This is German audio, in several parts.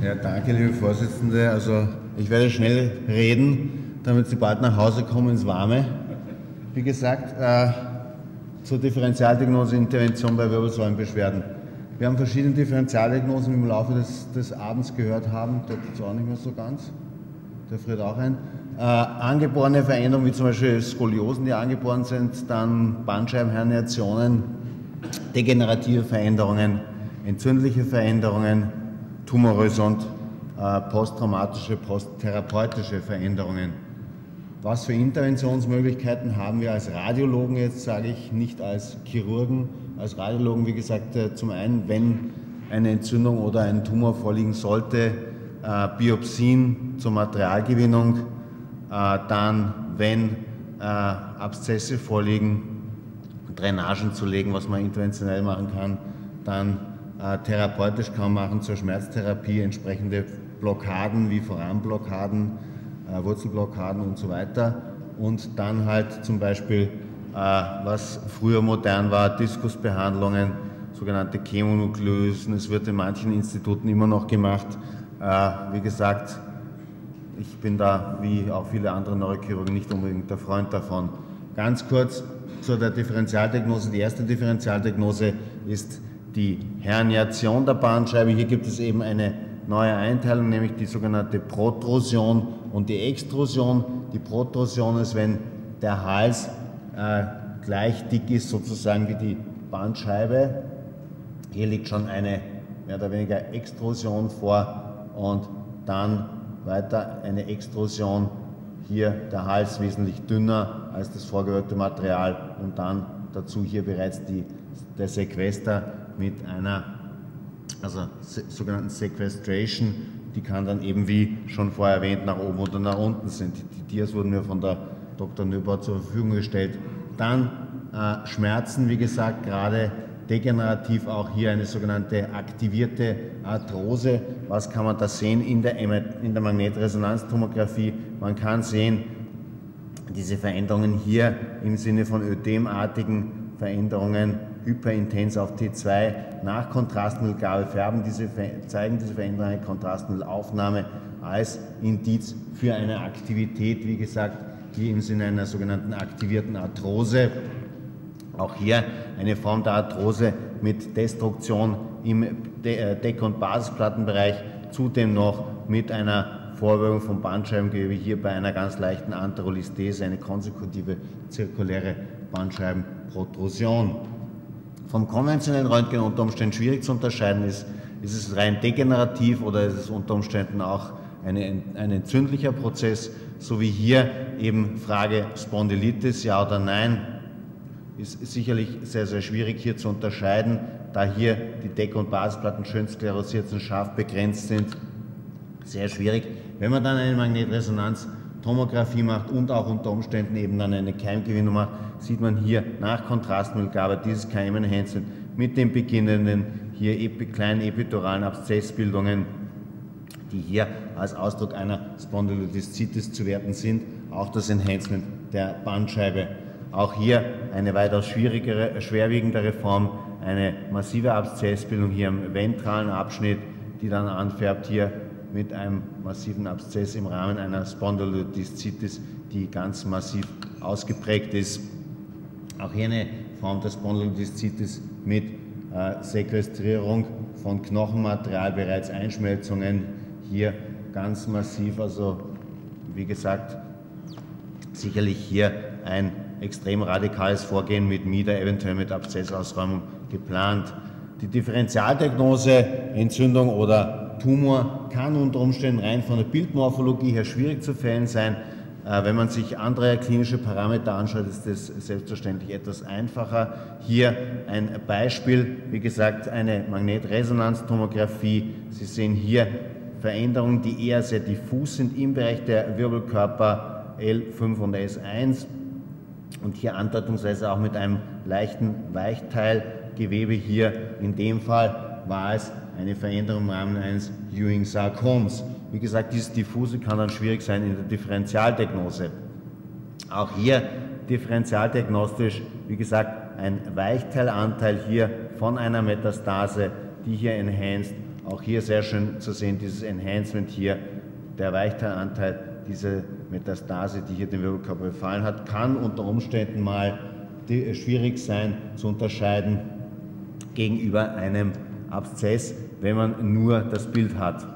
Ja, danke, liebe Vorsitzende. Also ich werde schnell reden, damit Sie bald nach Hause kommen ins Warme. Wie gesagt, äh, zur Differentialdiagnose Intervention bei Wirbelsäulenbeschwerden. Wir haben verschiedene Differentialdiagnosen im Laufe des, des Abends gehört haben. Der jetzt auch nicht mehr so ganz. Der friert auch ein. Äh, angeborene Veränderungen wie zum Beispiel Skoliosen, die angeboren sind, dann Bandscheibenherniationen, degenerative Veränderungen, entzündliche Veränderungen, tumoröse und äh, posttraumatische, posttherapeutische Veränderungen. Was für Interventionsmöglichkeiten haben wir als Radiologen jetzt, sage ich, nicht als Chirurgen. Als Radiologen, wie gesagt, äh, zum einen, wenn eine Entzündung oder ein Tumor vorliegen sollte, äh, Biopsien zur Materialgewinnung, äh, dann, wenn äh, Abszesse vorliegen, Drainagen zu legen, was man interventionell machen kann, dann therapeutisch kann man machen zur Schmerztherapie entsprechende Blockaden wie Voranblockaden, äh, Wurzelblockaden und so weiter. Und dann halt zum Beispiel, äh, was früher modern war, Diskusbehandlungen, sogenannte Chemonukleosen. Es wird in manchen Instituten immer noch gemacht. Äh, wie gesagt, ich bin da, wie auch viele andere Neurochirurgen, nicht unbedingt der Freund davon. Ganz kurz zu der Differentialdiagnose. Die erste Differentialdiagnose ist die Herniation der Bandscheibe. Hier gibt es eben eine neue Einteilung, nämlich die sogenannte Protrusion und die Extrusion. Die Protrusion ist, wenn der Hals äh, gleich dick ist sozusagen wie die Bandscheibe. Hier liegt schon eine mehr oder weniger Extrusion vor und dann weiter eine Extrusion. Hier der Hals wesentlich dünner als das vorgehörte Material und dann dazu hier bereits die, der Sequester mit einer also sogenannten Sequestration, die kann dann eben wie schon vorher erwähnt nach oben oder nach unten sind. Die Dias wurden mir von der Dr. Nöbau zur Verfügung gestellt. Dann äh, Schmerzen, wie gesagt, gerade degenerativ auch hier eine sogenannte aktivierte Arthrose. Was kann man da sehen in der, in der Magnetresonanztomographie? Man kann sehen, diese Veränderungen hier im Sinne von ödemartigen Veränderungen hyperintens auf T2 nach Kontrastmittelgabe färben diese, zeigen diese veränderte Kontrastmittelaufnahme als Indiz für eine Aktivität, wie gesagt, hier im Sinne einer sogenannten aktivierten Arthrose. Auch hier eine Form der Arthrose mit Destruktion im äh, Deck- und Basisplattenbereich, zudem noch mit einer Vorwölbung von Bandscheibengewebe, hier bei einer ganz leichten Anterolistese, eine konsekutive zirkuläre Bandscheibenprotrusion vom konventionellen Röntgen unter Umständen schwierig zu unterscheiden ist. Ist es rein degenerativ oder ist es unter Umständen auch eine, ein entzündlicher Prozess, so wie hier eben Frage Spondylitis, ja oder nein, ist sicherlich sehr, sehr schwierig hier zu unterscheiden, da hier die Deck- und Basisplatten schön sklerosiert und scharf begrenzt sind. Sehr schwierig. Wenn man dann eine Magnetresonanz Tomographie macht und auch unter Umständen eben dann eine Keimgewinnung macht, sieht man hier nach Kontrastmittelgabe dieses Keimenhänzchen mit den beginnenden hier kleinen epiduralen Abszessbildungen, die hier als Ausdruck einer Spondylodiszitis zu werten sind, auch das Enhancement der Bandscheibe. Auch hier eine weitaus schwierigere, schwerwiegendere Form, eine massive Abszessbildung hier im ventralen Abschnitt, die dann anfärbt hier mit einem massiven Abszess im Rahmen einer Spondylodiszitis, die ganz massiv ausgeprägt ist. Auch hier eine Form der Spondylodiszitis mit äh, Sequestrierung von Knochenmaterial, bereits Einschmelzungen, hier ganz massiv, also wie gesagt, sicherlich hier ein extrem radikales Vorgehen mit MIDA, eventuell mit Abszessausräumung geplant. Die Differentialdiagnose, Entzündung oder Tumor kann unter Umständen rein von der Bildmorphologie her schwierig zu fällen sein. Äh, wenn man sich andere klinische Parameter anschaut, ist das selbstverständlich etwas einfacher. Hier ein Beispiel, wie gesagt, eine Magnetresonanztomographie. Sie sehen hier Veränderungen, die eher sehr diffus sind im Bereich der Wirbelkörper L5 und S1 und hier andeutungsweise auch mit einem leichten Weichteilgewebe hier. In dem Fall war es eine Veränderung im Rahmen eines Ewing-Sarkoms. Wie gesagt, dieses Diffuse kann dann schwierig sein in der Differentialdiagnose. Auch hier differentialdiagnostisch, wie gesagt, ein Weichteilanteil hier von einer Metastase, die hier enhanced Auch hier sehr schön zu sehen, dieses Enhancement hier, der Weichteilanteil, diese Metastase, die hier den Wirbelkörper befallen hat, kann unter Umständen mal schwierig sein zu unterscheiden gegenüber einem Abszess, wenn man nur das Bild hat.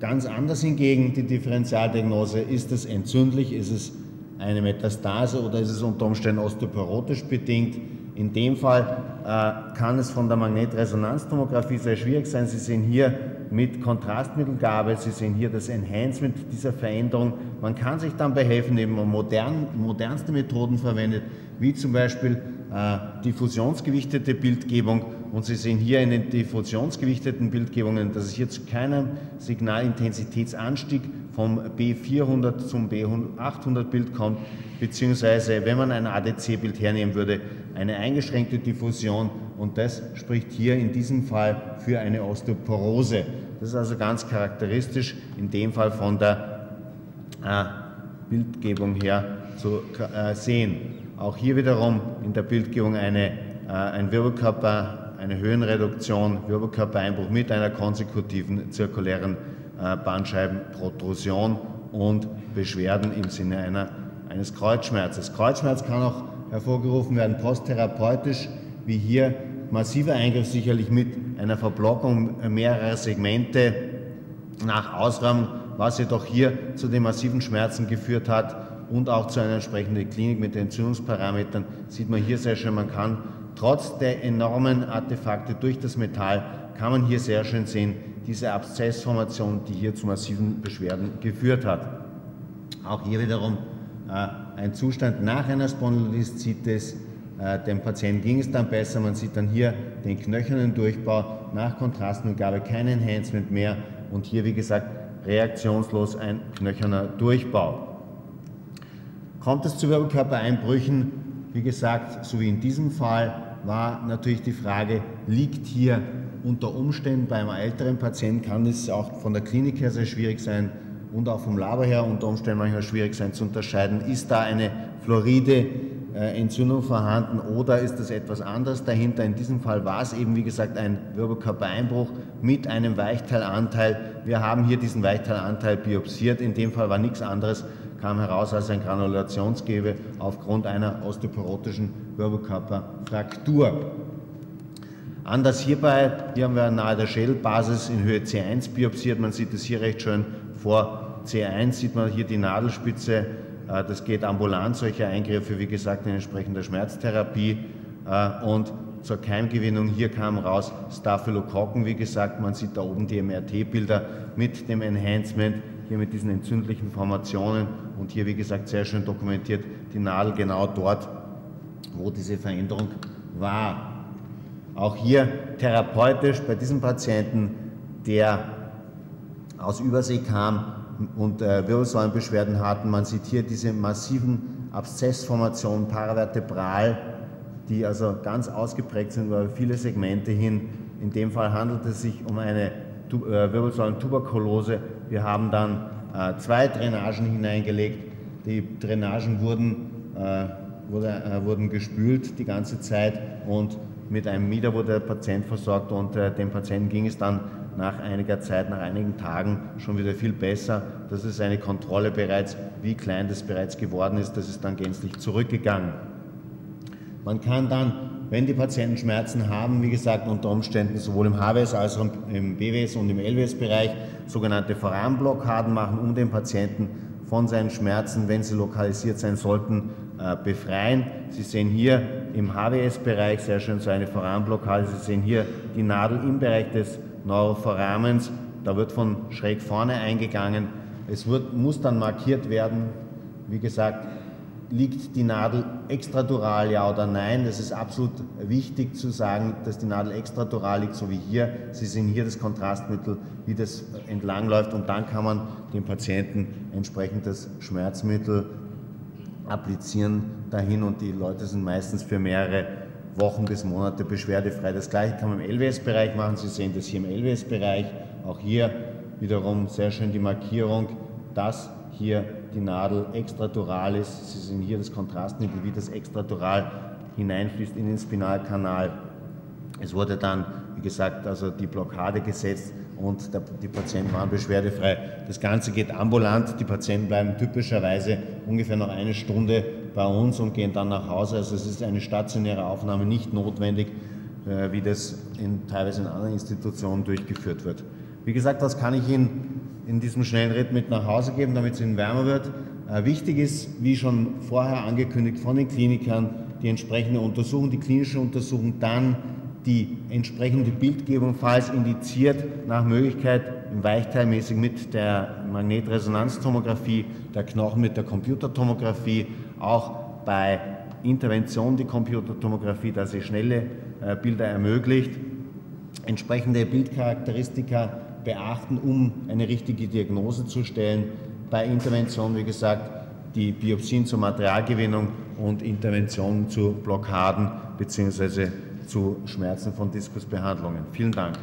Ganz anders hingegen die Differentialdiagnose, ist es entzündlich, ist es eine Metastase oder ist es unter Umständen osteoporotisch bedingt. In dem Fall äh, kann es von der Magnetresonanztomographie sehr schwierig sein. Sie sehen hier mit Kontrastmittelgabe, Sie sehen hier das Enhancement dieser Veränderung. Man kann sich dann behelfen, man modern, modernste Methoden verwendet, wie zum Beispiel äh, diffusionsgewichtete Bildgebung. Und Sie sehen hier in den diffusionsgewichteten Bildgebungen, dass es hier zu keinem Signalintensitätsanstieg vom B400 zum B800 Bild kommt, beziehungsweise wenn man ein ADC-Bild hernehmen würde, eine eingeschränkte Diffusion und das spricht hier in diesem Fall für eine Osteoporose. Das ist also ganz charakteristisch in dem Fall von der äh, Bildgebung her zu äh, sehen. Auch hier wiederum in der Bildgebung eine, äh, ein Wirbelkörper, eine Höhenreduktion, Wirbelkörpereinbruch mit einer konsekutiven zirkulären äh, Bandscheibenprotrusion und Beschwerden im Sinne einer, eines Kreuzschmerzes. Kreuzschmerz kann auch hervorgerufen werden posttherapeutisch, wie hier massiver Eingriff sicherlich mit einer Verblockung mehrerer Segmente nach Ausräumung, was jedoch hier zu den massiven Schmerzen geführt hat und auch zu einer entsprechenden Klinik mit Entzündungsparametern, sieht man hier sehr schön, man kann trotz der enormen Artefakte durch das Metall, kann man hier sehr schön sehen, diese Abszessformation, die hier zu massiven Beschwerden geführt hat. Auch hier wiederum äh, ein Zustand nach einer Spondylolisthesis, äh, dem Patienten ging es dann besser. Man sieht dann hier den knöchernen Durchbau nach Kontrastmittelgabe, kein Enhancement mehr und hier, wie gesagt, reaktionslos ein knöcherner Durchbau. Kommt es zu Wirbelkörpereinbrüchen? Wie gesagt, so wie in diesem Fall war natürlich die Frage, liegt hier unter Umständen bei einem älteren Patienten, kann es auch von der Klinik her sehr schwierig sein und auch vom Labor her unter Umständen manchmal schwierig sein zu unterscheiden, ist da eine Fluoride äh, Entzündung vorhanden oder ist das etwas anderes dahinter? In diesem Fall war es eben, wie gesagt, ein Wirbelkörpereinbruch mit einem Weichteilanteil. Wir haben hier diesen Weichteilanteil biopsiert. In dem Fall war nichts anderes, kam heraus als ein Granulationsgewebe aufgrund einer osteoporotischen Wirbelkörperfraktur. Anders hierbei, hier haben wir nahe der Schädelbasis in Höhe C1 biopsiert. Man sieht es hier recht schön vor C1, sieht man hier die Nadelspitze äh, das geht ambulant, solche Eingriffe, wie gesagt, in entsprechender Schmerztherapie. Äh, und zur Keimgewinnung, hier kam raus Staphylokokken, wie gesagt, man sieht da oben die MRT-Bilder mit dem Enhancement, hier mit diesen entzündlichen Formationen und hier, wie gesagt, sehr schön dokumentiert die Nadel genau dort, wo diese Veränderung war. Auch hier therapeutisch bei diesem Patienten, der aus Übersee kam, und äh, Wirbelsäulenbeschwerden hatten. Man sieht hier diese massiven Abszessformationen paravertebral, die also ganz ausgeprägt sind über viele Segmente hin. In dem Fall handelt es sich um eine äh, Wirbelsäulentuberkulose. Wir haben dann äh, zwei Drainagen hineingelegt. Die Drainagen wurden, äh, wurde, äh, wurden gespült die ganze Zeit und mit einem Mieder wurde der Patient versorgt und äh, dem Patienten ging es dann nach einiger Zeit, nach einigen Tagen schon wieder viel besser. Das ist eine Kontrolle bereits, wie klein das bereits geworden ist. Das ist dann gänzlich zurückgegangen. Man kann dann, wenn die Patienten Schmerzen haben, wie gesagt, unter Umständen sowohl im HWS als auch im BWS und im LWS-Bereich sogenannte Foramblockaden machen, um den Patienten von seinen Schmerzen, wenn sie lokalisiert sein sollten, äh, befreien. Sie sehen hier im HWS-Bereich sehr schön so eine Foranblockade. Sie sehen hier die Nadel im Bereich des Neuroforamens. Da wird von schräg vorne eingegangen. Es wird, muss dann markiert werden, wie gesagt, liegt die Nadel extradural, ja oder nein. Das ist absolut wichtig zu sagen, dass die Nadel extradural liegt, so wie hier. Sie sehen hier das Kontrastmittel, wie das entlangläuft und dann kann man dem Patienten entsprechend das Schmerzmittel applizieren dahin und die Leute sind meistens für mehrere Wochen bis Monate beschwerdefrei. Das gleiche kann man im LWS-Bereich machen. Sie sehen das hier im LWS-Bereich. Auch hier wiederum sehr schön die Markierung, dass hier die Nadel extradural ist. Sie sehen hier das Kontrastmittel, wie das extradural hineinfließt in den Spinalkanal. Es wurde dann, wie gesagt, also die Blockade gesetzt und der, die Patienten waren beschwerdefrei. Das Ganze geht ambulant. Die Patienten bleiben typischerweise ungefähr noch eine Stunde bei uns und gehen dann nach Hause. Also es ist eine stationäre Aufnahme nicht notwendig, äh, wie das in, teilweise in anderen Institutionen durchgeführt wird. Wie gesagt, was kann ich Ihnen in diesem schnellen Ritt mit nach Hause geben, damit es Ihnen wärmer wird? Äh, wichtig ist, wie schon vorher angekündigt von den Klinikern, die entsprechende Untersuchung, die klinische Untersuchung, dann die entsprechende Bildgebung, falls indiziert, nach Möglichkeit im Weichteilmäßig mit der Magnetresonanztomographie, der Knochen mit der Computertomographie, auch bei Intervention die Computertomographie, dass sie schnelle äh, Bilder ermöglicht, entsprechende Bildcharakteristika beachten, um eine richtige Diagnose zu stellen. Bei Intervention, wie gesagt, die Biopsien zur Materialgewinnung und Intervention zu Blockaden bzw zu Schmerzen von Diskusbehandlungen. Vielen Dank.